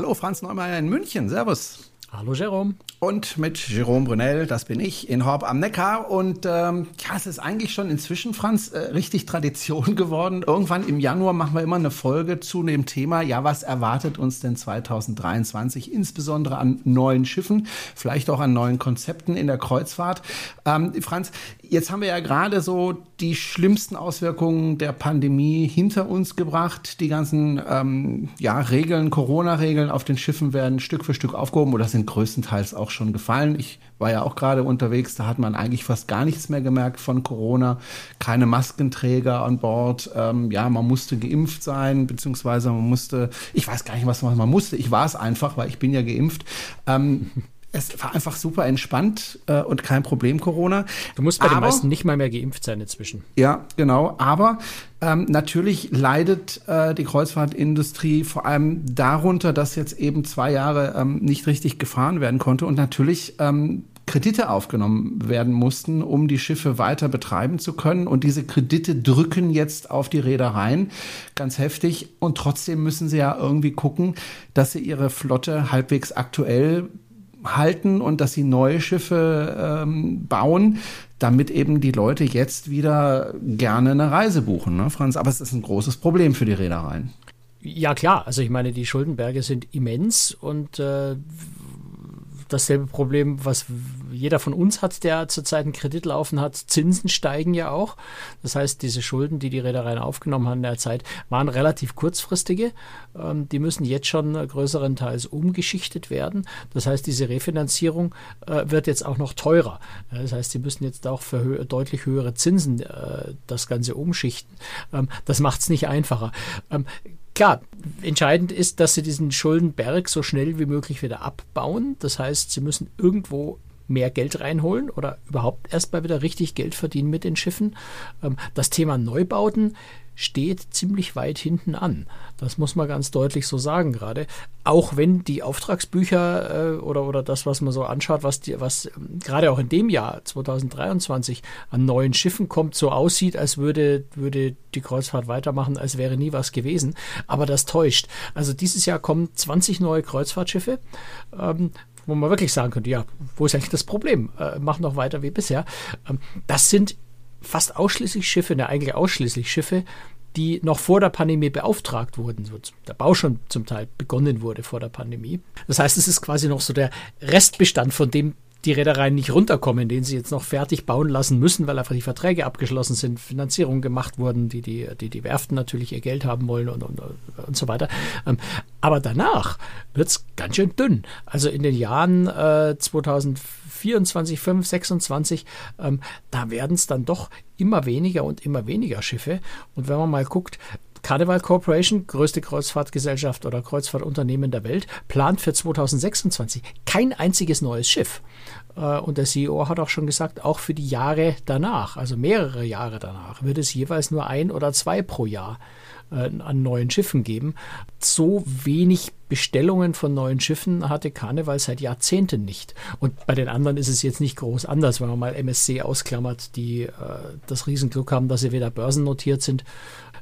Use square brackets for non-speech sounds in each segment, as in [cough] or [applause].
Hallo, Franz Neumeier in München. Servus. Hallo Jerome. Und mit Jerome Brunel, das bin ich, in Horb am Neckar. Und ähm, ja, es ist eigentlich schon inzwischen, Franz, äh, richtig Tradition [laughs] geworden. Irgendwann im Januar machen wir immer eine Folge zu dem Thema, ja, was erwartet uns denn 2023, insbesondere an neuen Schiffen, vielleicht auch an neuen Konzepten in der Kreuzfahrt. Ähm, Franz, jetzt haben wir ja gerade so die schlimmsten Auswirkungen der Pandemie hinter uns gebracht. Die ganzen ähm, ja, Regeln, Corona-Regeln auf den Schiffen werden Stück für Stück aufgehoben oder sind größtenteils auch schon gefallen. Ich war ja auch gerade unterwegs, da hat man eigentlich fast gar nichts mehr gemerkt von Corona. Keine Maskenträger an Bord. Ähm, ja, man musste geimpft sein, beziehungsweise man musste, ich weiß gar nicht, was man musste. Ich war es einfach, weil ich bin ja geimpft. Ähm, es war einfach super entspannt äh, und kein Problem Corona. Du musst bei aber, den meisten nicht mal mehr geimpft sein inzwischen. Ja, genau. Aber ähm, natürlich leidet äh, die Kreuzfahrtindustrie vor allem darunter, dass jetzt eben zwei Jahre ähm, nicht richtig gefahren werden konnte und natürlich ähm, Kredite aufgenommen werden mussten, um die Schiffe weiter betreiben zu können. Und diese Kredite drücken jetzt auf die Reedereien ganz heftig. Und trotzdem müssen sie ja irgendwie gucken, dass sie ihre Flotte halbwegs aktuell halten und dass sie neue Schiffe ähm, bauen, damit eben die Leute jetzt wieder gerne eine Reise buchen, ne, Franz? Aber es ist ein großes Problem für die Reedereien. Ja klar, also ich meine, die Schuldenberge sind immens und äh, dasselbe Problem, was jeder von uns hat, der zurzeit einen Kredit laufen hat. Zinsen steigen ja auch. Das heißt, diese Schulden, die die Reedereien aufgenommen haben in der Zeit, waren relativ kurzfristige. Ähm, die müssen jetzt schon größerenteils umgeschichtet werden. Das heißt, diese Refinanzierung äh, wird jetzt auch noch teurer. Das heißt, sie müssen jetzt auch für hö deutlich höhere Zinsen äh, das Ganze umschichten. Ähm, das macht es nicht einfacher. Ähm, Klar, entscheidend ist, dass sie diesen Schuldenberg so schnell wie möglich wieder abbauen. Das heißt, sie müssen irgendwo mehr Geld reinholen oder überhaupt erstmal wieder richtig Geld verdienen mit den Schiffen. Ähm, das Thema Neubauten steht ziemlich weit hinten an. Das muss man ganz deutlich so sagen gerade. Auch wenn die Auftragsbücher äh, oder, oder das, was man so anschaut, was, die, was ähm, gerade auch in dem Jahr 2023 an neuen Schiffen kommt, so aussieht, als würde, würde die Kreuzfahrt weitermachen, als wäre nie was gewesen. Aber das täuscht. Also dieses Jahr kommen 20 neue Kreuzfahrtschiffe. Ähm, wo man wirklich sagen könnte, ja, wo ist eigentlich das Problem? Äh, machen doch weiter wie bisher. Ähm, das sind fast ausschließlich Schiffe, ne, eigentlich ausschließlich Schiffe, die noch vor der Pandemie beauftragt wurden, so der Bau schon zum Teil begonnen wurde vor der Pandemie. Das heißt, es ist quasi noch so der Restbestand von dem die Reedereien nicht runterkommen, den sie jetzt noch fertig bauen lassen müssen, weil einfach die Verträge abgeschlossen sind, Finanzierungen gemacht wurden, die die, die, die Werften natürlich ihr Geld haben wollen und, und, und so weiter. Ähm, aber danach wird's ganz schön dünn. Also in den Jahren äh, 2024, 5, 26, ähm, da werden es dann doch immer weniger und immer weniger Schiffe. Und wenn man mal guckt, Carnival Corporation, größte Kreuzfahrtgesellschaft oder Kreuzfahrtunternehmen der Welt, plant für 2026 kein einziges neues Schiff. Äh, und der CEO hat auch schon gesagt, auch für die Jahre danach, also mehrere Jahre danach, wird es jeweils nur ein oder zwei pro Jahr äh, an neuen Schiffen geben. So wenig Bestellungen von neuen Schiffen hatte Karneval seit Jahrzehnten nicht. Und bei den anderen ist es jetzt nicht groß anders, wenn man mal MSC ausklammert, die äh, das Riesenglück haben, dass sie weder börsennotiert sind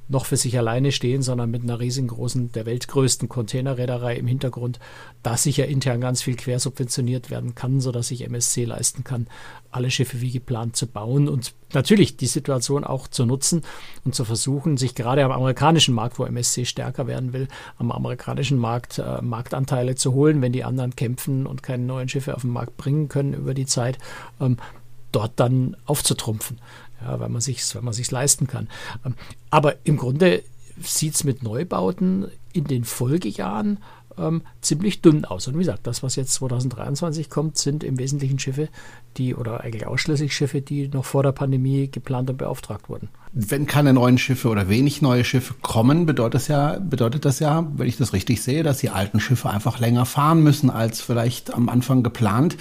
noch für sich alleine stehen, sondern mit einer riesengroßen, der weltgrößten Containerreederei im Hintergrund, da sicher intern ganz viel quersubventioniert werden kann, sodass sich MSC leisten kann, alle Schiffe wie geplant zu bauen und natürlich die Situation auch zu nutzen und zu versuchen, sich gerade am amerikanischen Markt, wo MSC stärker werden will, am amerikanischen Markt äh, Marktanteile zu holen, wenn die anderen kämpfen und keine neuen Schiffe auf den Markt bringen können über die Zeit, ähm, dort dann aufzutrumpfen ja, weil man sich weil man sich's leisten kann. Ähm, aber im Grunde sieht es mit Neubauten in den Folgejahren ähm, ziemlich dünn aus. Und wie gesagt, das, was jetzt 2023 kommt, sind im Wesentlichen Schiffe, die oder eigentlich ausschließlich Schiffe, die noch vor der Pandemie geplant und beauftragt wurden. Wenn keine neuen Schiffe oder wenig neue Schiffe kommen, bedeutet das ja, bedeutet das ja, wenn ich das richtig sehe, dass die alten Schiffe einfach länger fahren müssen als vielleicht am Anfang geplant.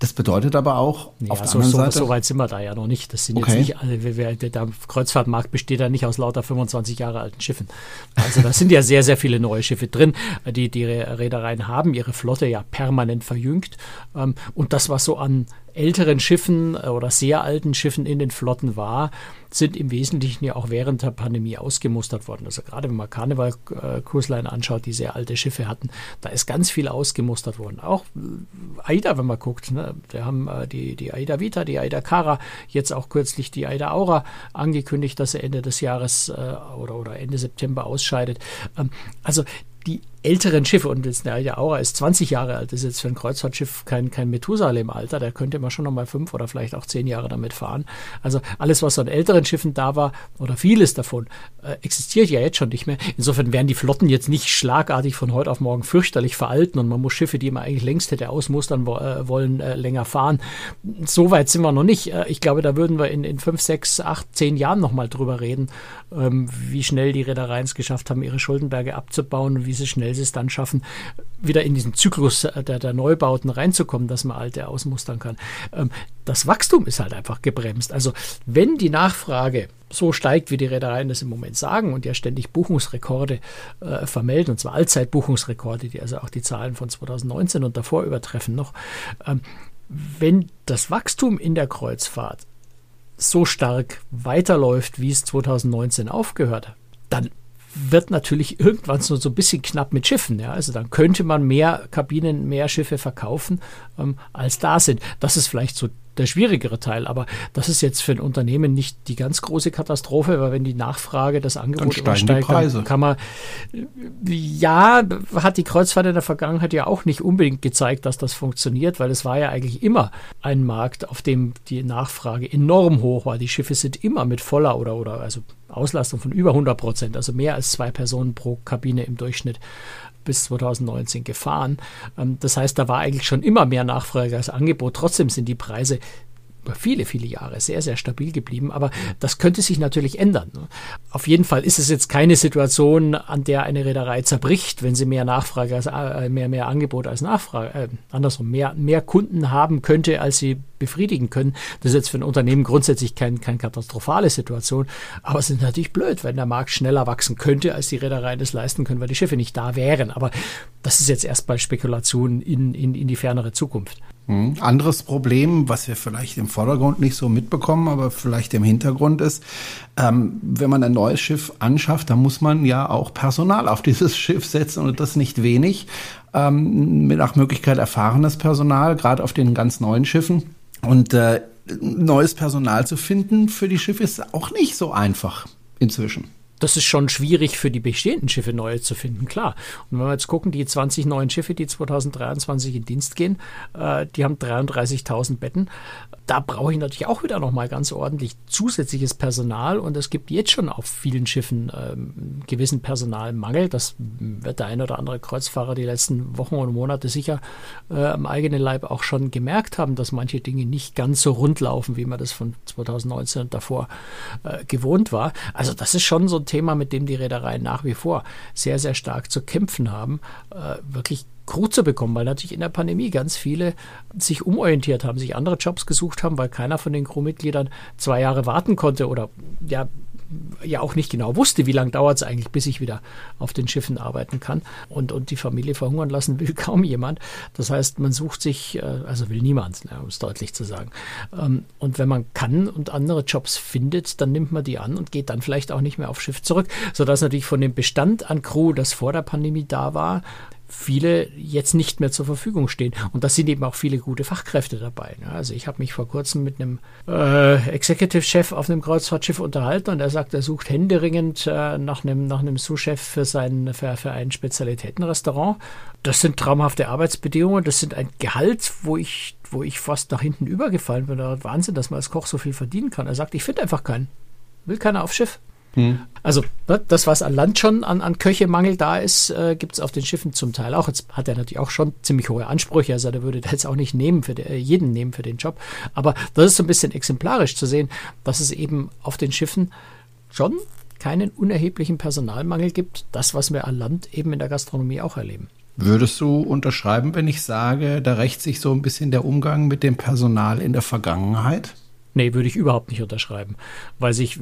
Das bedeutet aber auch, ja, auf der so, anderen so, Seite. So weit sind wir da ja noch nicht. Das sind okay. jetzt nicht alle, der Kreuzfahrtmarkt besteht ja nicht aus lauter 25 Jahre alten Schiffen. Also da sind ja sehr, sehr viele neue Schiffe drin. Die, die Reedereien haben ihre Flotte ja permanent verjüngt. Ähm, und das, was so an älteren Schiffen äh, oder sehr alten Schiffen in den Flotten war, sind im Wesentlichen ja auch während der Pandemie ausgemustert worden. Also gerade wenn man Karneval äh, anschaut, die sehr alte Schiffe hatten, da ist ganz viel ausgemustert worden. Auch äh, AIDA, wenn man guckt, ne? wir haben die, die AIDA Vita, die AIDA Cara, jetzt auch kürzlich die AIDA Aura angekündigt, dass er Ende des Jahres äh, oder, oder Ende September ausscheidet. Ähm, also die älteren Schiffe, und jetzt der Aura ist 20 Jahre alt, ist jetzt für ein Kreuzfahrtschiff kein, kein Methusalem-Alter, der könnte man schon noch mal fünf oder vielleicht auch zehn Jahre damit fahren. Also alles, was an älteren Schiffen da war, oder vieles davon, äh, existiert ja jetzt schon nicht mehr. Insofern werden die Flotten jetzt nicht schlagartig von heute auf morgen fürchterlich veralten und man muss Schiffe, die man eigentlich längst hätte ausmustern wo, äh, wollen, äh, länger fahren. So weit sind wir noch nicht. Äh, ich glaube, da würden wir in, in fünf, sechs, acht, zehn Jahren noch mal drüber reden, ähm, wie schnell die Reedereien es geschafft haben, ihre Schuldenberge abzubauen und wie sie schnell sie es dann schaffen, wieder in diesen Zyklus der, der Neubauten reinzukommen, dass man alte ausmustern kann. Ähm, das Wachstum ist halt einfach gebremst. Also wenn die Nachfrage so steigt, wie die Reedereien das im Moment sagen und ja ständig Buchungsrekorde äh, vermelden, und zwar Allzeitbuchungsrekorde, die also auch die Zahlen von 2019 und davor übertreffen noch, ähm, wenn das Wachstum in der Kreuzfahrt so stark weiterläuft, wie es 2019 aufgehört, dann wird natürlich irgendwann so, so ein bisschen knapp mit Schiffen. Ja? Also dann könnte man mehr Kabinen, mehr Schiffe verkaufen, ähm, als da sind. Das ist vielleicht so der schwierigere Teil. Aber das ist jetzt für ein Unternehmen nicht die ganz große Katastrophe, weil wenn die Nachfrage das Angebot übersteigt, dann kann man, ja, hat die Kreuzfahrt in der Vergangenheit ja auch nicht unbedingt gezeigt, dass das funktioniert, weil es war ja eigentlich immer ein Markt, auf dem die Nachfrage enorm hoch war. Die Schiffe sind immer mit voller oder, oder also Auslastung von über 100 Prozent, also mehr als zwei Personen pro Kabine im Durchschnitt bis 2019 gefahren. Ähm, das heißt, da war eigentlich schon immer mehr Nachfrage als Angebot. Trotzdem sind die Preise über viele, viele Jahre sehr, sehr stabil geblieben. Aber das könnte sich natürlich ändern. Ne? Auf jeden Fall ist es jetzt keine Situation, an der eine Reederei zerbricht, wenn sie mehr Nachfrage als äh, mehr, mehr Angebot als Nachfrage, äh, andersrum, mehr, mehr Kunden haben könnte, als sie befriedigen können. Das ist jetzt für ein Unternehmen grundsätzlich kein, keine katastrophale Situation. Aber es ist natürlich blöd, wenn der Markt schneller wachsen könnte, als die Reedereien es leisten können, weil die Schiffe nicht da wären. Aber das ist jetzt erstmal Spekulation in, in, in die fernere Zukunft. Hm. Anderes Problem, was wir vielleicht im Vordergrund nicht so mitbekommen, aber vielleicht im Hintergrund ist, ähm, wenn man ein neues Schiff anschafft, dann muss man ja auch Personal auf [laughs] dieses Schiff setzen und das nicht wenig. Ähm, mit nach Möglichkeit erfahrenes Personal, gerade auf den ganz neuen Schiffen. Und äh, neues Personal zu finden für die Schiffe ist auch nicht so einfach inzwischen das ist schon schwierig für die bestehenden Schiffe neue zu finden, klar. Und wenn wir jetzt gucken, die 20 neuen Schiffe, die 2023 in Dienst gehen, äh, die haben 33.000 Betten. Da brauche ich natürlich auch wieder nochmal ganz ordentlich zusätzliches Personal und es gibt jetzt schon auf vielen Schiffen ähm, gewissen Personalmangel. Das wird der ein oder andere Kreuzfahrer die letzten Wochen und Monate sicher äh, am eigenen Leib auch schon gemerkt haben, dass manche Dinge nicht ganz so rund laufen, wie man das von 2019 und davor äh, gewohnt war. Also das ist schon so Thema, mit dem die Reedereien nach wie vor sehr, sehr stark zu kämpfen haben, äh, wirklich Crew zu bekommen, weil natürlich in der Pandemie ganz viele sich umorientiert haben, sich andere Jobs gesucht haben, weil keiner von den Crewmitgliedern zwei Jahre warten konnte oder ja ja auch nicht genau wusste, wie lange dauert es eigentlich, bis ich wieder auf den Schiffen arbeiten kann. Und, und die Familie verhungern lassen will [laughs] kaum jemand. Das heißt, man sucht sich, äh, also will niemand, ne, um es deutlich zu sagen. Ähm, und wenn man kann und andere Jobs findet, dann nimmt man die an und geht dann vielleicht auch nicht mehr aufs Schiff zurück. Sodass natürlich von dem Bestand an Crew, das vor der Pandemie da war, viele jetzt nicht mehr zur Verfügung stehen. Und da sind eben auch viele gute Fachkräfte dabei. Also ich habe mich vor kurzem mit einem äh, Executive-Chef auf einem Kreuzfahrtschiff unterhalten und er sagt, er sucht händeringend äh, nach einem, nach einem Sous-Chef für, für, für ein Spezialitätenrestaurant. Das sind traumhafte Arbeitsbedingungen, das sind ein Gehalt, wo ich, wo ich fast nach hinten übergefallen bin. Wahnsinn, dass man als Koch so viel verdienen kann. Er sagt, ich finde einfach keinen. Will keiner aufs Schiff. Hm. Also ne, das, was an Land schon an, an Köchemangel da ist, äh, gibt es auf den Schiffen zum Teil auch. Jetzt hat er natürlich auch schon ziemlich hohe Ansprüche, also der würde [laughs] jetzt auch nicht nehmen für de, äh, jeden nehmen für den Job. Aber das ist so ein bisschen exemplarisch zu sehen, dass es eben auf den Schiffen schon keinen unerheblichen Personalmangel gibt. Das, was wir an Land eben in der Gastronomie auch erleben. Würdest du unterschreiben, wenn ich sage, da rächt sich so ein bisschen der Umgang mit dem Personal in der Vergangenheit? Nee, würde ich überhaupt nicht unterschreiben. Weil ich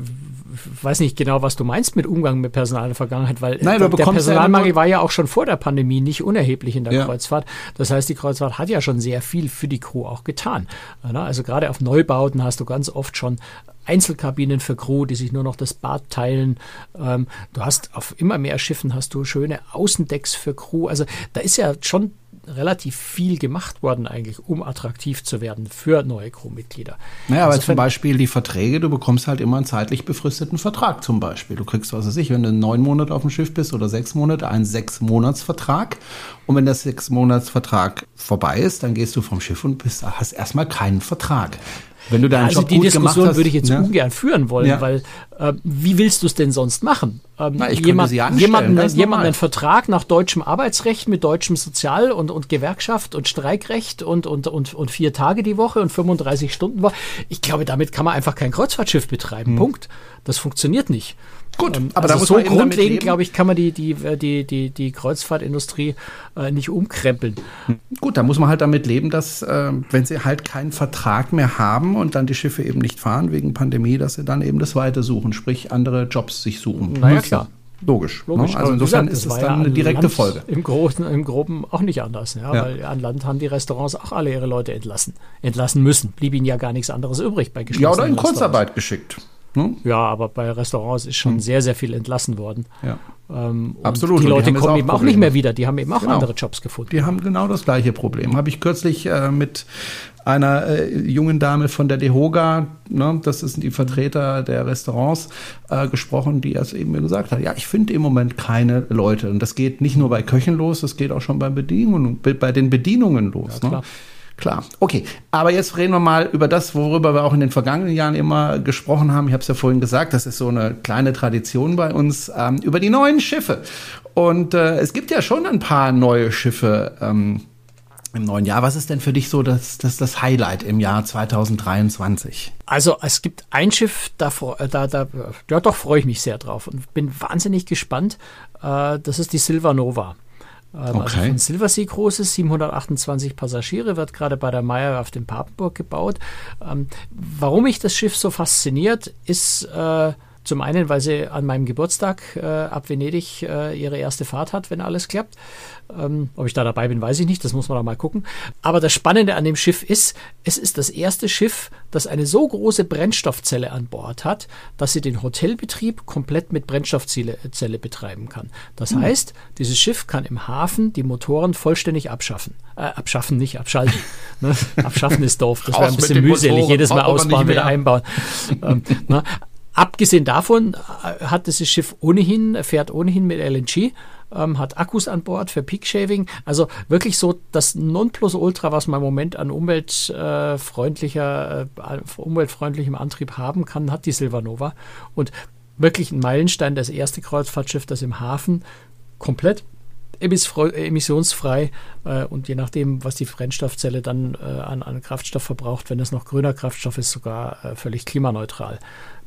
weiß nicht genau, was du meinst mit Umgang mit Personal in der Vergangenheit, weil Nein, der Personalmangel ja war ja auch schon vor der Pandemie nicht unerheblich in der ja. Kreuzfahrt. Das heißt, die Kreuzfahrt hat ja schon sehr viel für die Crew auch getan. Also gerade auf Neubauten hast du ganz oft schon Einzelkabinen für Crew, die sich nur noch das Bad teilen. Ähm, du hast auf immer mehr Schiffen hast du schöne Außendecks für Crew. Also da ist ja schon relativ viel gemacht worden eigentlich, um attraktiv zu werden für neue Crewmitglieder. Naja, aber also zum Beispiel die Verträge, du bekommst halt immer einen zeitlich befristeten Vertrag zum Beispiel. Du kriegst, was weiß ich, wenn du neun Monate auf dem Schiff bist oder sechs Monate, einen sechs Monatsvertrag. Und wenn der sechs Monatsvertrag vorbei ist, dann gehst du vom Schiff und bist, hast erstmal keinen Vertrag. Wenn du deinen also Job die Diskussion hast, würde ich jetzt ne? ungern führen wollen, ja. weil äh, wie willst du es denn sonst machen? Ähm, Na, jemand, jemanden, jemanden einen Vertrag nach deutschem Arbeitsrecht mit deutschem Sozial- und, und Gewerkschaft und Streikrecht und, und, und, und vier Tage die Woche und 35 Stunden Woche. Ich glaube, damit kann man einfach kein Kreuzfahrtschiff betreiben. Hm. Punkt. Das funktioniert nicht. Gut, ähm, aber also da muss so man grundlegend, glaube ich, kann man die, die, äh, die, die, die Kreuzfahrtindustrie äh, nicht umkrempeln. Hm. Gut, da muss man halt damit leben, dass, äh, wenn sie halt keinen Vertrag mehr haben und dann die Schiffe eben nicht fahren wegen Pandemie, dass sie dann eben das Weite suchen, sprich andere Jobs sich suchen. Naja, klar. Logisch. Ne? Logisch. Ne? Also insofern gesagt, ist es dann ja eine direkte Land Folge. Im Großen, im Groben auch nicht anders, ja, ja, weil an Land haben die Restaurants auch alle ihre Leute entlassen, entlassen müssen. Blieb ihnen ja gar nichts anderes übrig bei Ja, oder in Kurzarbeit geschickt. Ne? Ja, aber bei Restaurants ist schon hm. sehr, sehr viel entlassen worden. Ja. Ähm, Absolut. Die Leute kommen auch eben auch nicht mehr wieder. Die haben eben auch genau. andere Jobs gefunden. Die haben genau das gleiche Problem. Habe ich kürzlich äh, mit einer äh, jungen Dame von der Dehoga, ne, das sind die Vertreter der Restaurants, äh, gesprochen, die es eben mir gesagt hat. Ja, ich finde im Moment keine Leute. Und das geht nicht nur bei Köchen los, das geht auch schon bei Bedienungen, bei den Bedienungen los. Ja, ne? Klar. Okay, aber jetzt reden wir mal über das, worüber wir auch in den vergangenen Jahren immer gesprochen haben. Ich habe es ja vorhin gesagt, das ist so eine kleine Tradition bei uns, ähm, über die neuen Schiffe. Und äh, es gibt ja schon ein paar neue Schiffe ähm, im neuen Jahr. Was ist denn für dich so das, das, das Highlight im Jahr 2023? Also es gibt ein Schiff, da, äh, da, da ja doch freue ich mich sehr drauf und bin wahnsinnig gespannt. Äh, das ist die Silver Nova. Also okay. Also von Silversea großes, 728 Passagiere, wird gerade bei der Meyer auf dem Papenburg gebaut. Ähm, warum mich das Schiff so fasziniert, ist äh, zum einen, weil sie an meinem Geburtstag äh, ab Venedig äh, ihre erste Fahrt hat, wenn alles klappt. Ähm, ob ich da dabei bin, weiß ich nicht, das muss man da mal gucken. Aber das Spannende an dem Schiff ist, es ist das erste Schiff, das eine so große Brennstoffzelle an Bord hat, dass sie den Hotelbetrieb komplett mit Brennstoffzelle Zelle betreiben kann. Das mhm. heißt, dieses Schiff kann im Hafen die Motoren vollständig abschaffen. Äh, abschaffen, nicht abschalten. [laughs] ne? Abschaffen ist doof, das wäre ein bisschen mühselig, jedes Mal ausbauen, wieder einbauen. [laughs] ähm, ne? Abgesehen davon äh, hat dieses Schiff ohnehin, fährt ohnehin mit LNG, ähm, hat Akkus an Bord für Peak Shaving. Also wirklich so das Nonplusultra, was man im Moment an umweltfreundlicher, äh, umweltfreundlichem Antrieb haben kann, hat die Silvanova. Und wirklich ein Meilenstein, das erste Kreuzfahrtschiff, das im Hafen komplett emissionsfrei äh, und je nachdem, was die Brennstoffzelle dann äh, an, an Kraftstoff verbraucht, wenn es noch grüner Kraftstoff ist, sogar äh, völlig klimaneutral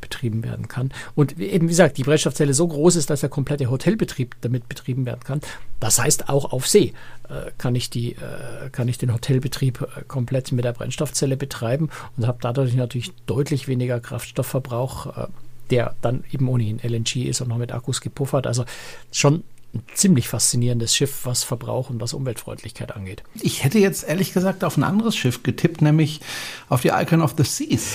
betrieben werden kann. Und eben, wie gesagt, die Brennstoffzelle so groß ist, dass der komplette Hotelbetrieb damit betrieben werden kann. Das heißt, auch auf See äh, kann, ich die, äh, kann ich den Hotelbetrieb äh, komplett mit der Brennstoffzelle betreiben und habe dadurch natürlich deutlich weniger Kraftstoffverbrauch äh, der dann eben ohnehin LNG ist und noch mit Akkus gepuffert. Also schon ein ziemlich faszinierendes Schiff, was Verbrauch und was Umweltfreundlichkeit angeht. Ich hätte jetzt ehrlich gesagt auf ein anderes Schiff getippt, nämlich auf die Icon of the Seas.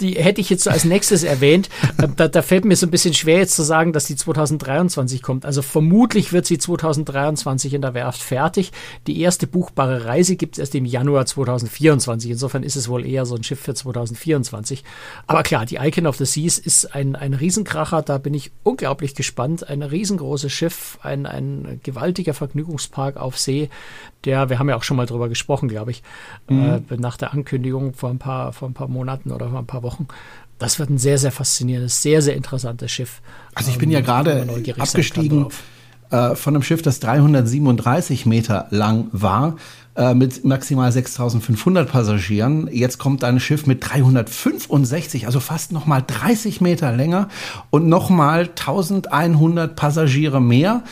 Die hätte ich jetzt so als nächstes erwähnt. Da, da, fällt mir so ein bisschen schwer jetzt zu sagen, dass die 2023 kommt. Also vermutlich wird sie 2023 in der Werft fertig. Die erste buchbare Reise gibt es erst im Januar 2024. Insofern ist es wohl eher so ein Schiff für 2024. Aber klar, die Icon of the Seas ist ein, ein Riesenkracher. Da bin ich unglaublich gespannt. Ein riesengroßes Schiff ein, ein gewaltiger Vergnügungspark auf See, der, wir haben ja auch schon mal drüber gesprochen, glaube ich, mhm. äh, nach der Ankündigung vor ein, paar, vor ein paar Monaten oder vor ein paar Wochen. Das wird ein sehr, sehr faszinierendes, sehr, sehr interessantes Schiff. Also ich bin ja ähm, gerade abgestiegen äh, von einem Schiff, das 337 Meter lang war äh, mit maximal 6.500 Passagieren. Jetzt kommt ein Schiff mit 365, also fast noch mal 30 Meter länger und noch mal 1.100 Passagiere mehr.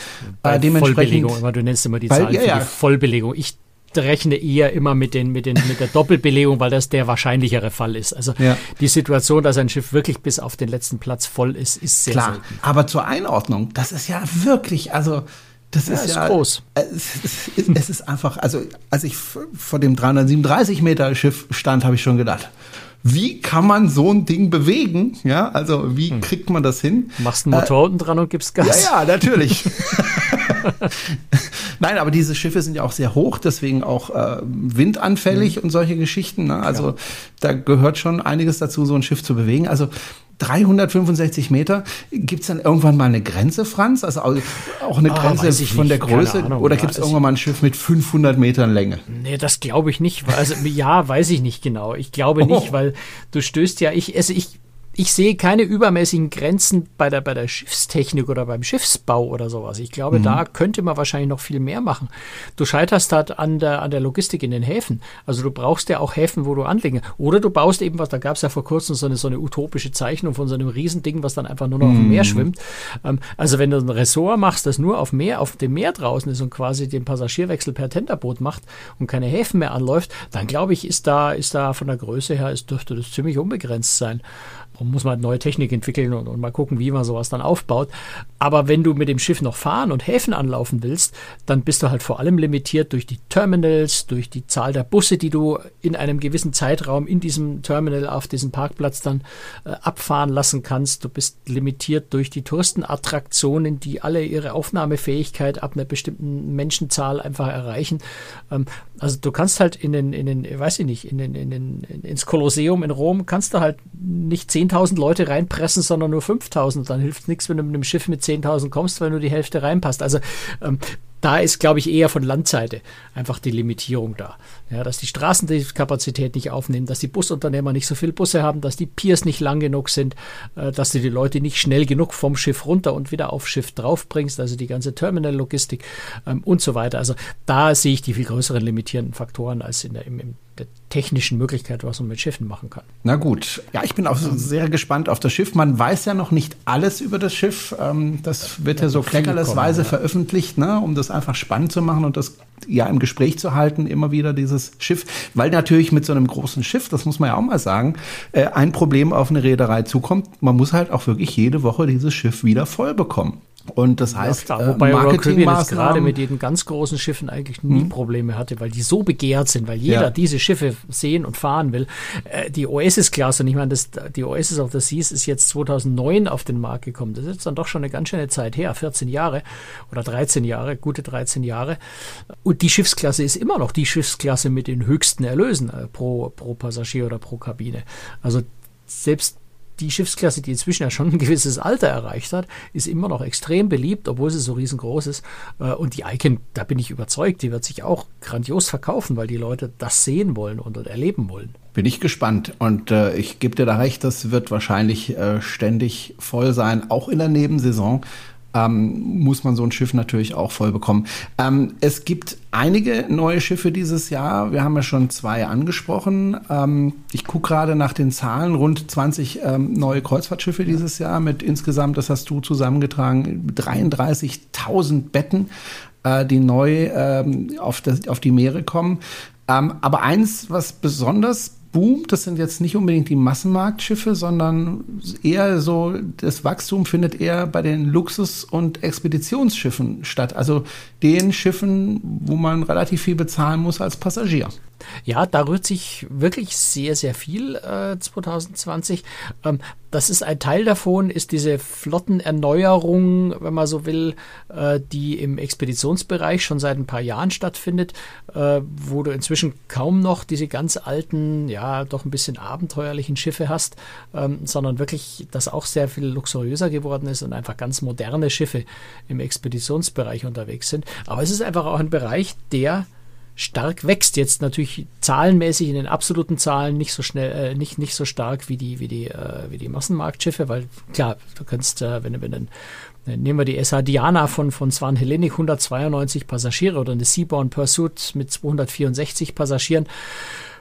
Bei äh, dementsprechend, Vollbelegung, immer, du nennst immer die Zahl ja, ja. die Vollbelegung. Ich rechne eher immer mit, den, mit, den, mit der Doppelbelegung, weil das der wahrscheinlichere Fall ist. Also ja. die Situation, dass ein Schiff wirklich bis auf den letzten Platz voll ist, ist sehr Klar, selten. Aber zur Einordnung, das ist ja wirklich, also das ja, ist, ist ja groß. Es ist, es ist einfach, also als ich vor dem 337 Meter Schiff stand, habe ich schon gedacht, wie kann man so ein Ding bewegen? Ja, also wie hm. kriegt man das hin? Machst einen Motor äh, unten dran und gibst Gas. Ja, ja, natürlich. [laughs] Nein, aber diese Schiffe sind ja auch sehr hoch, deswegen auch äh, windanfällig mhm. und solche Geschichten. Ne? Also ja. da gehört schon einiges dazu, so ein Schiff zu bewegen. Also 365 Meter. Gibt es dann irgendwann mal eine Grenze, Franz? Also auch eine oh, Grenze von der Größe? Ahnung, oder gibt es irgendwann mal ein Schiff mit 500 Metern Länge? Nee, das glaube ich nicht. Also ja, weiß ich nicht genau. Ich glaube [laughs] nicht, oh. weil du stößt ja, ich, also ich ich sehe keine übermäßigen Grenzen bei der, bei der Schiffstechnik oder beim Schiffsbau oder sowas. Ich glaube, mhm. da könnte man wahrscheinlich noch viel mehr machen. Du scheiterst halt an der, an der Logistik in den Häfen. Also du brauchst ja auch Häfen, wo du anlegen. Oder du baust eben was, da gab es ja vor kurzem so eine, so eine utopische Zeichnung von so einem Riesending, was dann einfach nur noch mhm. auf dem Meer mhm. schwimmt. Ähm, also wenn du ein Ressort machst, das nur auf Meer, auf dem Meer draußen ist und quasi den Passagierwechsel per Tenderboot macht und keine Häfen mehr anläuft, dann glaube ich, ist da, ist da von der Größe her, ist, dürfte das ziemlich unbegrenzt sein muss man halt neue Technik entwickeln und, und, mal gucken, wie man sowas dann aufbaut. Aber wenn du mit dem Schiff noch fahren und Häfen anlaufen willst, dann bist du halt vor allem limitiert durch die Terminals, durch die Zahl der Busse, die du in einem gewissen Zeitraum in diesem Terminal auf diesem Parkplatz dann äh, abfahren lassen kannst. Du bist limitiert durch die Touristenattraktionen, die alle ihre Aufnahmefähigkeit ab einer bestimmten Menschenzahl einfach erreichen. Ähm, also du kannst halt in den, in den, weiß ich nicht, in den, in den, ins Kolosseum in Rom kannst du halt nicht 10.000 Leute reinpressen, sondern nur 5.000. Dann hilft nichts, wenn du mit einem Schiff mit 10.000 kommst, weil nur die Hälfte reinpasst. Also ähm, da ist, glaube ich, eher von Landseite einfach die Limitierung da. Ja, dass die Straßen die Kapazität nicht aufnehmen, dass die Busunternehmer nicht so viel Busse haben, dass die Piers nicht lang genug sind, äh, dass du die Leute nicht schnell genug vom Schiff runter und wieder aufs Schiff draufbringst, also die ganze Terminal-Logistik ähm, und so weiter. Also da sehe ich die viel größeren limitierenden Faktoren als in der, im, im der technischen Möglichkeit, was man mit Schiffen machen kann. Na gut. Ja, ich bin auch sehr gespannt auf das Schiff. Man weiß ja noch nicht alles über das Schiff. Ähm, das wird ja, ja so kleckerlesweise ja. veröffentlicht, ne, um das einfach spannend zu machen und das ja im Gespräch zu halten, immer wieder dieses Schiff. Weil natürlich mit so einem großen Schiff, das muss man ja auch mal sagen, äh, ein Problem auf eine Reederei zukommt. Man muss halt auch wirklich jede Woche dieses Schiff wieder voll bekommen. Und das heißt, ja, klar, wobei Marketingmaßnahmen gerade mit den ganz großen Schiffen eigentlich nie mhm. Probleme hatte, weil die so begehrt sind, weil jeder ja. diese Schiffe sehen und fahren will. Äh, die Oasis-Klasse, und ich meine, das, die Oasis of the Seas ist jetzt 2009 auf den Markt gekommen. Das ist jetzt dann doch schon eine ganz schöne Zeit her, 14 Jahre oder 13 Jahre, gute 13 Jahre. Und die Schiffsklasse ist immer noch die Schiffsklasse mit den höchsten Erlösen äh, pro, pro Passagier oder pro Kabine. Also selbst die Schiffsklasse, die inzwischen ja schon ein gewisses Alter erreicht hat, ist immer noch extrem beliebt, obwohl sie so riesengroß ist. Äh, und die Icon, da bin ich überzeugt, die wird sich auch grandios verkaufen, weil die Leute das sehen wollen und erleben wollen. Bin ich gespannt. Und äh, ich gebe dir da recht, das wird wahrscheinlich äh, ständig voll sein, auch in der Nebensaison ähm, muss man so ein Schiff natürlich auch voll bekommen. Ähm, es gibt einige neue Schiffe dieses Jahr. Wir haben ja schon zwei angesprochen. Ähm, ich gucke gerade nach den Zahlen. Rund 20 ähm, neue Kreuzfahrtschiffe dieses Jahr mit insgesamt, das hast du zusammengetragen, 33.000 Betten, äh, die neu ähm, auf, das, auf die Meere kommen. Ähm, aber eins, was besonders boomt, das sind jetzt nicht unbedingt die Massenmarktschiffe, sondern eher so, das Wachstum findet eher bei den Luxus- und Expeditionsschiffen statt. Also den Schiffen, wo man relativ viel bezahlen muss als Passagier. Ja, da rührt sich wirklich sehr, sehr viel äh, 2020. Ähm, das ist ein Teil davon, ist diese Flottenerneuerung, wenn man so will, äh, die im Expeditionsbereich schon seit ein paar Jahren stattfindet, äh, wo du inzwischen kaum noch diese ganz alten, ja, doch ein bisschen abenteuerlichen Schiffe hast, ähm, sondern wirklich, das auch sehr viel luxuriöser geworden ist und einfach ganz moderne Schiffe im Expeditionsbereich unterwegs sind. Aber es ist einfach auch ein Bereich, der stark wächst. Jetzt natürlich zahlenmäßig in den absoluten Zahlen nicht so schnell, äh, nicht, nicht so stark wie die, wie die, äh, wie die Massenmarktschiffe, weil klar, du kannst, äh, wenn, wenn äh, nehmen wir die SH Diana von, von Swan Hellenic, 192 Passagiere oder eine Seaborn Pursuit mit 264 Passagieren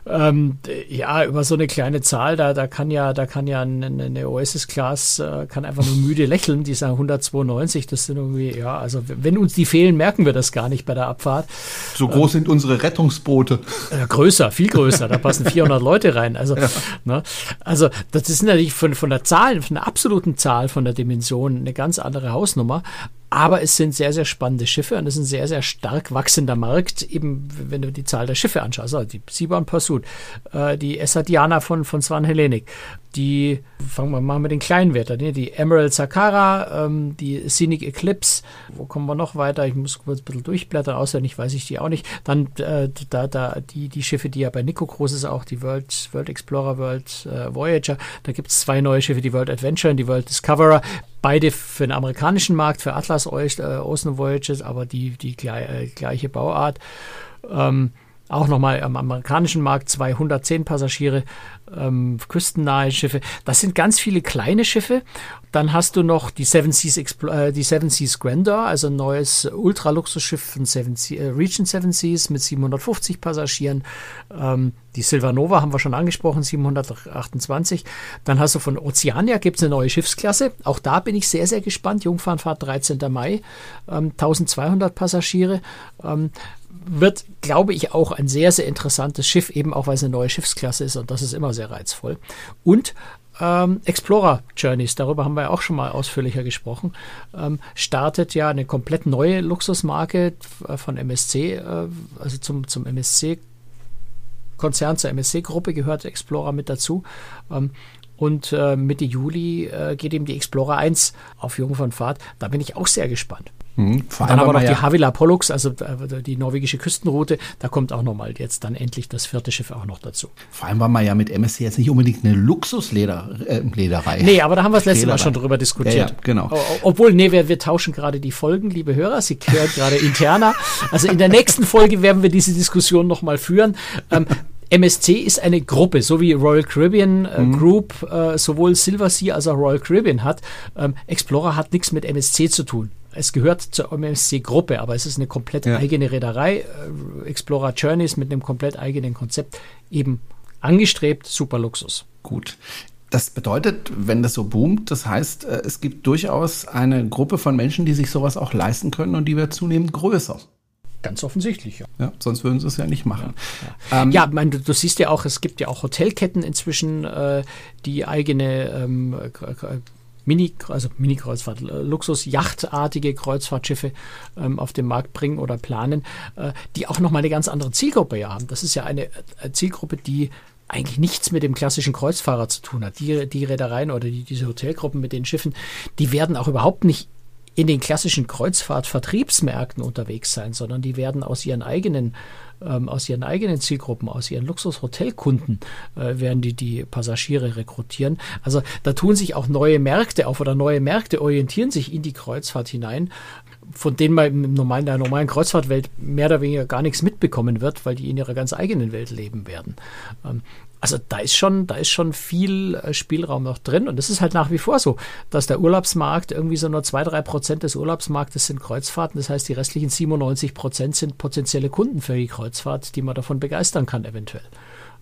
ähm, ja, über so eine kleine Zahl, da, da kann ja, da kann ja eine, eine Oasis-Class äh, kann einfach nur müde [laughs] lächeln, die sagen 192, das sind irgendwie, ja, also wenn uns die fehlen, merken wir das gar nicht bei der Abfahrt. So groß ähm, sind unsere Rettungsboote. Äh, größer, viel größer, da passen [laughs] 400 Leute rein. Also, ja. ne, also das ist natürlich von, von der Zahl, von der absoluten Zahl, von der Dimension eine ganz andere Hausnummer. Aber es sind sehr, sehr spannende Schiffe und es ist ein sehr, sehr stark wachsender Markt, eben wenn du die Zahl der Schiffe anschaust. Also die Seaborn Pursuit, äh, die Essa Diana von, von Swan Hellenic, die, fangen wir mal mit den kleinen Werten, ne? die Emerald Sakara, ähm, die Scenic Eclipse, wo kommen wir noch weiter? Ich muss kurz ein bisschen durchblättern, auswendig weiß ich die auch nicht. Dann äh, da, da die, die Schiffe, die ja bei Nico groß ist, auch die World, World Explorer, World äh, Voyager. Da gibt es zwei neue Schiffe, die World Adventure und die World Discoverer. Beide für den amerikanischen Markt, für Atlas äh, Ocean Voyages, aber die, die äh, gleiche Bauart. Ähm, auch nochmal am amerikanischen Markt 210 Passagiere, ähm, küstennahe Schiffe. Das sind ganz viele kleine Schiffe. Dann hast du noch die Seven Seas, Expl äh, die Seven Seas Grandeur, also ein neues Ultraluxusschiff von Seven Se äh, Region Seven Seas mit 750 Passagieren. Ähm, die Silvanova haben wir schon angesprochen, 728. Dann hast du von Oceania gibt es eine neue Schiffsklasse. Auch da bin ich sehr, sehr gespannt. Jungfernfahrt 13. Mai, ähm, 1200 Passagiere. Ähm, wird, glaube ich, auch ein sehr, sehr interessantes Schiff, eben auch weil es eine neue Schiffsklasse ist und das ist immer sehr reizvoll. Und ähm, Explorer Journeys, darüber haben wir ja auch schon mal ausführlicher gesprochen, ähm, startet ja eine komplett neue Luxusmarke äh, von MSC, äh, also zum, zum MSC Konzern, zur MSC-Gruppe gehört Explorer mit dazu. Ähm, und äh, Mitte Juli äh, geht eben die Explorer 1 auf Jungfernfahrt. Da bin ich auch sehr gespannt. Mhm, dann haben wir noch die ja Havila Pollux, also äh, die norwegische Küstenroute. Da kommt auch nochmal jetzt dann endlich das vierte Schiff auch noch dazu. Vor allem war man ja mit MSC jetzt nicht unbedingt eine Luxuslederei. Äh, nee, aber da haben wir das letzte Mal schon drüber diskutiert. Ja, ja, genau. Obwohl, nee, wir, wir tauschen gerade die Folgen, liebe Hörer. Sie hören gerade [laughs] interner. Also in der nächsten Folge werden wir diese Diskussion nochmal führen. Ähm, MSC ist eine Gruppe, so wie Royal Caribbean äh, mhm. Group äh, sowohl Silver Sea als auch Royal Caribbean hat. Ähm, Explorer hat nichts mit MSC zu tun. Es gehört zur MSC-Gruppe, aber es ist eine komplett ja. eigene Reederei. Äh, Explorer Journeys mit einem komplett eigenen Konzept eben angestrebt, super Luxus. Gut. Das bedeutet, wenn das so boomt, das heißt, äh, es gibt durchaus eine Gruppe von Menschen, die sich sowas auch leisten können und die wird zunehmend größer. Ganz offensichtlich, ja. ja. Sonst würden sie es ja nicht machen. Ja, ja. Ähm, ja mein, du, du, siehst ja auch, es gibt ja auch Hotelketten inzwischen, äh, die eigene ähm, Mini, also Mini-Kreuzfahrt, äh, Luxus-Yachtartige Kreuzfahrtschiffe ähm, auf den Markt bringen oder planen, äh, die auch nochmal eine ganz andere Zielgruppe haben. Das ist ja eine, eine äh, Zielgruppe, die eigentlich nichts mit dem klassischen Kreuzfahrer zu tun hat. Die, die Reedereien oder die, diese Hotelgruppen mit den Schiffen, die werden auch überhaupt nicht in den klassischen Kreuzfahrtvertriebsmärkten unterwegs sein, sondern die werden aus ihren eigenen ähm, aus ihren eigenen Zielgruppen, aus ihren Luxushotelkunden äh, werden die die Passagiere rekrutieren. Also da tun sich auch neue Märkte auf oder neue Märkte orientieren sich in die Kreuzfahrt hinein, von denen man im normalen, der normalen Kreuzfahrtwelt mehr oder weniger gar nichts mitbekommen wird, weil die in ihrer ganz eigenen Welt leben werden. Ähm, also da ist schon, da ist schon viel äh, Spielraum noch drin. Und es ist halt nach wie vor so, dass der Urlaubsmarkt irgendwie so nur zwei, drei Prozent des Urlaubsmarktes sind Kreuzfahrten. Das heißt, die restlichen 97 Prozent sind potenzielle Kunden für die Kreuzfahrt, die man davon begeistern kann, eventuell.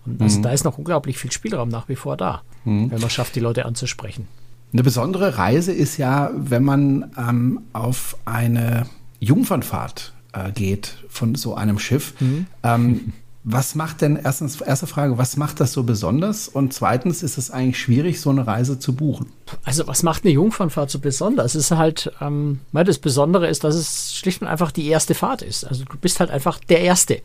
Und also mhm. da ist noch unglaublich viel Spielraum nach wie vor da, mhm. wenn man schafft, die Leute anzusprechen. Eine besondere Reise ist ja, wenn man ähm, auf eine Jungfernfahrt äh, geht von so einem Schiff. Mhm. Ähm, Was macht denn erstens, erste Frage, was macht das so besonders? Und zweitens, ist es eigentlich schwierig, so eine Reise zu buchen? Also, was macht eine Jungfernfahrt so besonders? Es ist halt, ähm, das Besondere ist, dass es schlicht und einfach die erste Fahrt ist. Also, du bist halt einfach der Erste.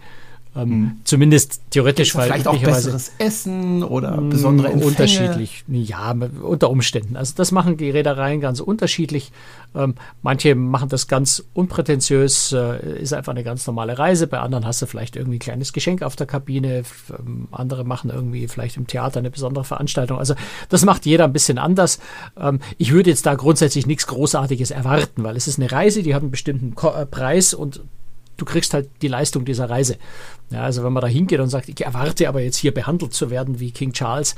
Ähm, mhm. Zumindest theoretisch, weil vielleicht auch besseres Essen oder besondere Empfänge. Unterschiedlich, ja, unter Umständen. Also das machen die Reedereien ganz unterschiedlich. Ähm, manche machen das ganz unprätentiös, äh, ist einfach eine ganz normale Reise. Bei anderen hast du vielleicht irgendwie ein kleines Geschenk auf der Kabine. Ähm, andere machen irgendwie vielleicht im Theater eine besondere Veranstaltung. Also das macht jeder ein bisschen anders. Ähm, ich würde jetzt da grundsätzlich nichts Großartiges erwarten, weil es ist eine Reise, die hat einen bestimmten Ko äh, Preis und du kriegst halt die Leistung dieser Reise. Ja, also wenn man da hingeht und sagt, ich erwarte aber jetzt hier behandelt zu werden wie King Charles,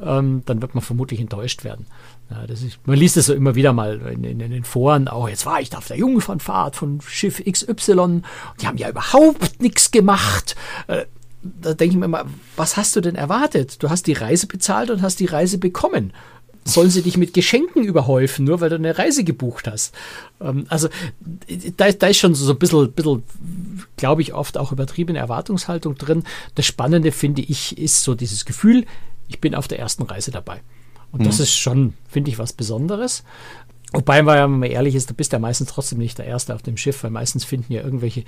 ähm, dann wird man vermutlich enttäuscht werden. Ja, das ist, man liest es so immer wieder mal in, in, in den Foren, auch oh, jetzt war ich da auf der Jungfernfahrt von Schiff XY, die haben ja überhaupt nichts gemacht. Äh, da denke ich mir immer, was hast du denn erwartet? Du hast die Reise bezahlt und hast die Reise bekommen. Sollen sie dich mit Geschenken überhäufen, nur weil du eine Reise gebucht hast? Ähm, also da, da, ist schon so ein bisschen, bisschen glaube ich, oft auch übertriebene Erwartungshaltung drin. Das Spannende, finde ich, ist so dieses Gefühl, ich bin auf der ersten Reise dabei. Und das mhm. ist schon, finde ich, was Besonderes. Wobei, wenn man ehrlich ist, du bist ja meistens trotzdem nicht der Erste auf dem Schiff, weil meistens finden ja irgendwelche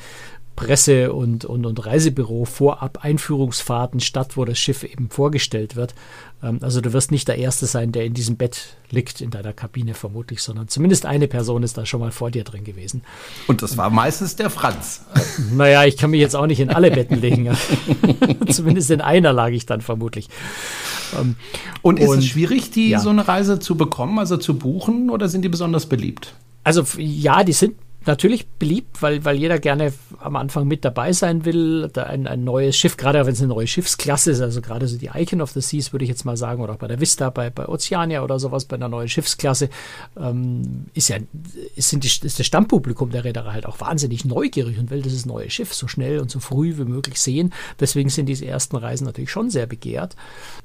Presse- und, und, und Reisebüro vorab Einführungsfahrten statt, wo das Schiff eben vorgestellt wird. Ähm, also du wirst nicht der Erste sein, der in diesem Bett liegt in deiner Kabine vermutlich, sondern zumindest eine Person ist da schon mal vor dir drin gewesen. Und das war meistens der Franz. [laughs] Naja, ich kann mich jetzt auch nicht in alle Betten legen. [laughs] zumindest in einer lag ich dann vermutlich. Ähm, und ist und, es schwierig, die ja. so eine Reise zu bekommen, also zu buchen, oder sind die besonders beliebt? Also ja, die sind natürlich beliebt, weil, weil jeder gerne am Anfang mit dabei sein will. Ein, ein neues Schiff, gerade wenn es eine neue Schiffsklasse ist, also gerade so die Icon of the Seas, würde ich jetzt mal sagen, oder auch bei der Vista, bei, bei Oceania oder sowas, bei einer neuen Schiffsklasse, ähm, ist ja sind die, ist das Stammpublikum der Reederei halt auch wahnsinnig neugierig und will dieses neue Schiff so schnell und so früh wie möglich sehen. Deswegen sind diese ersten Reisen natürlich schon sehr begehrt.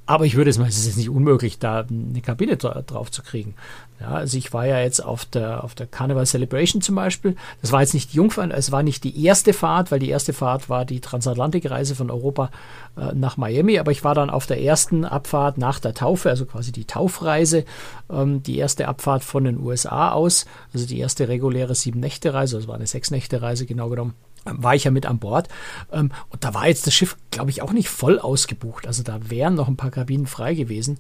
Aber ich würde es mal, es ist jetzt nicht unmöglich, da eine Kabine drauf zu kriegen. Ja, also ich war ja jetzt auf der, auf der Carnival Celebration zum Beispiel. Das war jetzt nicht die Jungfern, es war nicht die erste Fahrt, weil die erste Fahrt war die Transatlantikreise von Europa äh, nach Miami. Aber ich war dann auf der ersten Abfahrt nach der Taufe, also quasi die Taufreise, ähm, die erste Abfahrt von den USA aus, also die erste reguläre Sieben-Nächte-Reise, also war eine Sechs-Nächte-Reise genau genommen war ich ja mit an Bord. Ähm, und da war jetzt das Schiff, glaube ich, auch nicht voll ausgebucht. Also da wären noch ein paar Kabinen frei gewesen.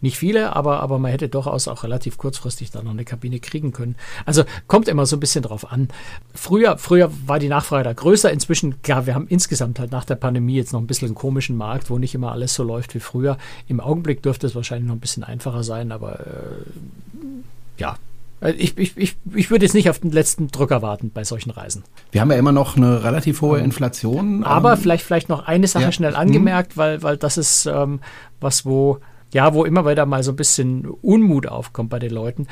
Nicht viele, aber, aber man hätte durchaus auch relativ kurzfristig da noch eine Kabine kriegen können. Also kommt immer so ein bisschen drauf an. Früher, früher war die Nachfrage da größer. Inzwischen, klar, wir haben insgesamt halt nach der Pandemie jetzt noch ein bisschen einen komischen Markt, wo nicht immer alles so läuft wie früher. Im Augenblick dürfte es wahrscheinlich noch ein bisschen einfacher sein, aber äh, ja, äh, ich, ich, ich, ich würde jetzt nicht auf den letzten Drücker warten bei solchen Reisen. Wir haben ja immer noch eine relativ hohe Inflation. Aber ähm, vielleicht, vielleicht noch eine Sache ja. schnell angemerkt, mhm. weil, weil das ist ähm, was, wo ja, wo immer wieder mal so ein bisschen Unmut aufkommt bei den Leuten.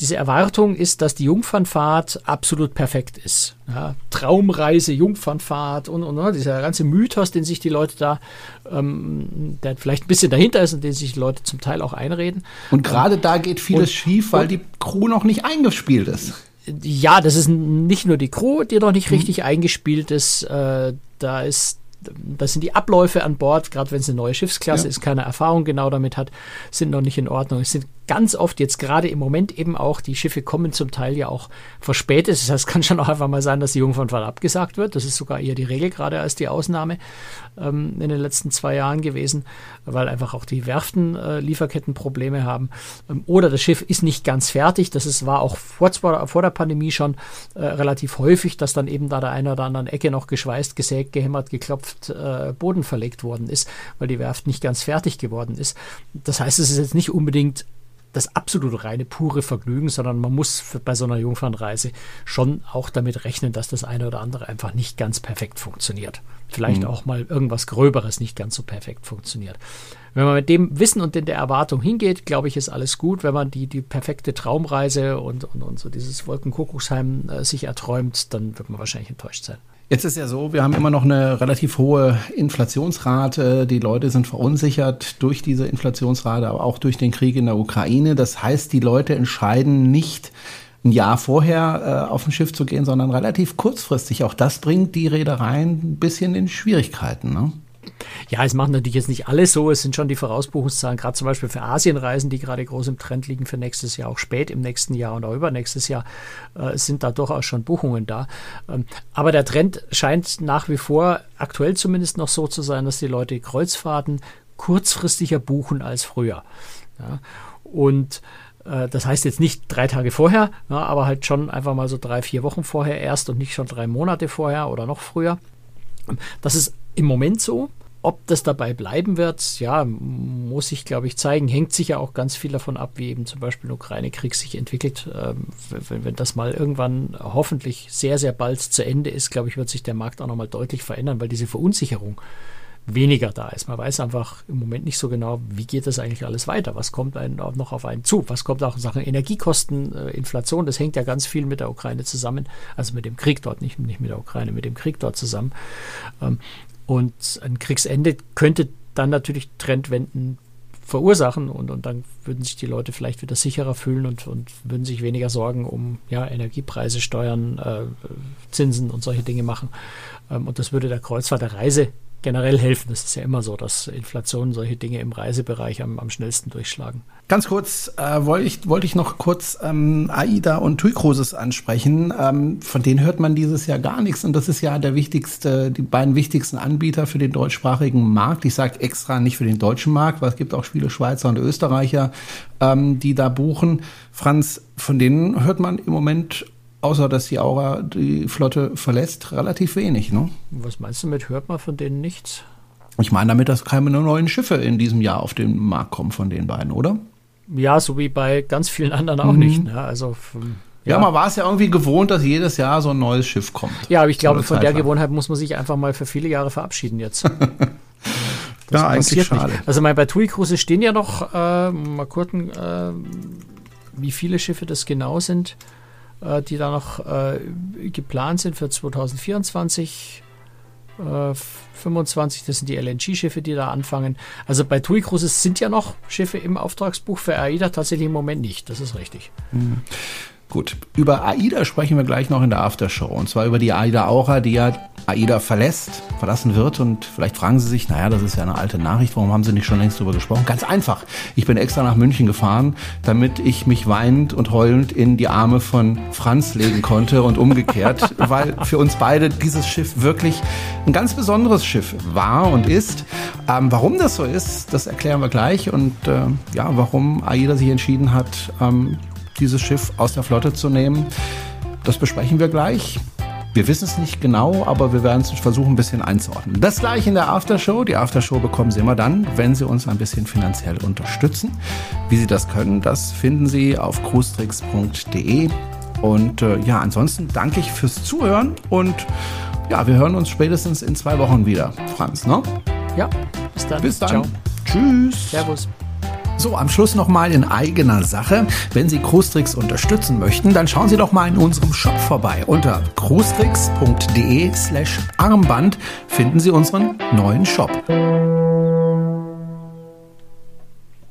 Diese Erwartung ist, dass die Jungfernfahrt absolut perfekt ist. Ja, Traumreise, Jungfernfahrt und, und, und dieser ganze Mythos, den sich die Leute da, ähm, der vielleicht ein bisschen dahinter ist und den sich die Leute zum Teil auch einreden. Und gerade ähm, da geht vieles und, schief, weil die Crew noch nicht eingespielt ist. Ja, das ist nicht nur die Crew, die noch nicht mhm. richtig eingespielt ist. Äh, da ist das sind die Abläufe an Bord, gerade wenn es eine neue Schiffsklasse ja. ist, keine Erfahrung genau damit hat, sind noch nicht in Ordnung. Es sind ganz oft jetzt gerade im Moment eben auch, die Schiffe kommen zum Teil ja auch verspätet. Das heißt, kann schon auch einfach mal sein, dass die Jungfernfahrt abgesagt wird. Das ist sogar eher die Regel gerade als die Ausnahme ähm, in den letzten zwei Jahren gewesen, weil einfach auch die Werften äh, Lieferkettenprobleme haben. Ähm, oder das Schiff ist nicht ganz fertig. Das ist, war auch vor, vor der Pandemie schon äh, relativ häufig, dass dann eben da der eine oder anderen Ecke noch geschweißt, gesägt, gehämmert, geklopft, äh, Boden verlegt worden ist, weil die Werft nicht ganz fertig geworden ist. Das heißt, es ist jetzt nicht unbedingt das absolute reine pure Vergnügen, sondern man muss für, bei so einer Jungfernreise schon auch damit rechnen, dass das eine oder andere einfach nicht ganz perfekt funktioniert. Vielleicht mhm. auch mal irgendwas Gröberes nicht ganz so perfekt funktioniert. Wenn man mit dem Wissen und in der Erwartung hingeht, glaube ich, ist alles gut. Wenn man die, die perfekte Traumreise und, und, und so dieses Wolkenkuckucksheim äh, sich erträumt, dann wird man wahrscheinlich enttäuscht sein. Jetzt ist ja so, wir haben immer noch eine relativ hohe Inflationsrate. Die Leute sind verunsichert durch diese Inflationsrate, aber auch durch den Krieg in der Ukraine. Das heißt, die Leute entscheiden nicht, ein Jahr vorher äh, auf ein Schiff zu gehen, sondern relativ kurzfristig. Auch das bringt die Reedereien ein bisschen in Schwierigkeiten. Ne? Ja, es machen natürlich jetzt nicht alles so. Es sind schon die Vorausbuchungszahlen, gerade zum Beispiel für Asienreisen, die gerade groß im Trend liegen für nächstes Jahr, auch spät im nächsten Jahr und auch übernächstes Jahr, äh, sind da durchaus schon Buchungen da. Ähm, aber der Trend scheint nach wie vor aktuell zumindest noch so zu sein, dass die Leute Kreuzfahrten kurzfristiger buchen als früher. Ja, und äh, das heißt jetzt nicht drei Tage vorher, ja, aber halt schon einfach mal so drei, vier Wochen vorher erst und nicht schon drei Monate vorher oder noch früher. Das ist im Moment so. Ob das dabei bleiben wird, ja, muss ich, glaube ich, zeigen. Hängt sicher auch ganz viel davon ab, wie eben zum Beispiel der Ukraine-Krieg sich entwickelt. Ähm, wenn, wenn, das mal irgendwann hoffentlich sehr, sehr bald zu Ende ist, glaube ich, wird sich der Markt auch nochmal deutlich verändern, weil diese Verunsicherung weniger da ist. Man weiß einfach im Moment nicht so genau, wie geht das eigentlich alles weiter? Was kommt noch auf einen zu? Was kommt auch in Sachen Energiekosten, äh, Inflation? Das hängt ja ganz viel mit der Ukraine zusammen, also mit dem Krieg dort, nicht, nicht mit der Ukraine, mit dem Krieg dort zusammen. Ähm, Und ein Kriegsende könnte dann natürlich Trendwenden verursachen und, und dann würden sich die Leute vielleicht wieder sicherer fühlen und, und würden sich weniger Sorgen um ja, Energiepreise, Steuern, äh, Zinsen und solche Dinge machen. Ähm, und das würde der Kreuzfahrt der Reise generell helfen. Das ist ja immer so, dass Inflation solche Dinge im Reisebereich am, am schnellsten durchschlagen. Ganz kurz äh, wollte ich, wollte ich noch kurz ähm, AIDA und TUI Cruises ansprechen. Ähm, von denen hört man dieses Jahr gar nichts und das ist ja der wichtigste, die beiden wichtigsten Anbieter für den deutschsprachigen Markt. Ich sage extra nicht für den deutschen Markt, weil es gibt auch viele Schweizer und Österreicher, ähm, die da buchen. Franz, von denen hört man im Moment außer dass die Aura die Flotte verlässt, relativ wenig. Ne? Was meinst du mit, hört man von denen nichts? Ich meine damit, dass keine neuen Schiffe in diesem Jahr auf den Markt kommen von den beiden, oder? Ja, so wie bei ganz vielen anderen auch mhm. nicht. Ne? Also ja, ja, man war es ja irgendwie gewohnt, dass jedes Jahr so ein neues Schiff kommt. Ja, aber ich glaube, von der Gewohnheit muss man sich einfach mal für viele Jahre verabschieden jetzt. [laughs] ja, eigentlich schade. Nicht. Also mein, bei TUI Cruises stehen ja noch, äh, mal gucken, äh, wie viele Schiffe das genau sind. Äh, die da noch äh, geplant sind für 2024. 25, äh, das sind die LNG-Schiffe, die da anfangen. Also bei TUI Cruises sind ja noch Schiffe im Auftragsbuch für AIDA tatsächlich im Moment nicht. Das ist richtig. Mhm. Gut, über AIDA sprechen wir gleich noch in der Aftershow. Und zwar über die AIDA Aura, die ja AIDA verlässt, verlassen wird. Und vielleicht fragen Sie sich, naja, das ist ja eine alte Nachricht, warum haben Sie nicht schon längst darüber gesprochen? Ganz einfach. Ich bin extra nach München gefahren, damit ich mich weinend und heulend in die Arme von Franz legen konnte und umgekehrt, [laughs] weil für uns beide dieses Schiff wirklich ein ganz besonderes Schiff war und ist. Ähm, warum das so ist, das erklären wir gleich. Und äh, ja, warum AIDA sich entschieden hat, ähm, dieses Schiff aus der Flotte zu nehmen. Das besprechen wir gleich. Wir wissen es nicht genau, aber wir werden es versuchen, ein bisschen einzuordnen. Das gleich in der Aftershow. Die Aftershow bekommen Sie immer dann, wenn Sie uns ein bisschen finanziell unterstützen. Wie Sie das können, das finden Sie auf cruestricks.de. Und äh, ja, ansonsten danke ich fürs Zuhören und ja, wir hören uns spätestens in zwei Wochen wieder, Franz, ne? Ja, bis dann. Bis dann. Ciao. Tschüss. Servus. So, am Schluss nochmal in eigener Sache. Wenn Sie Cruestricks unterstützen möchten, dann schauen Sie doch mal in unserem Shop vorbei. Unter cruestricks.de slash Armband finden Sie unseren neuen Shop.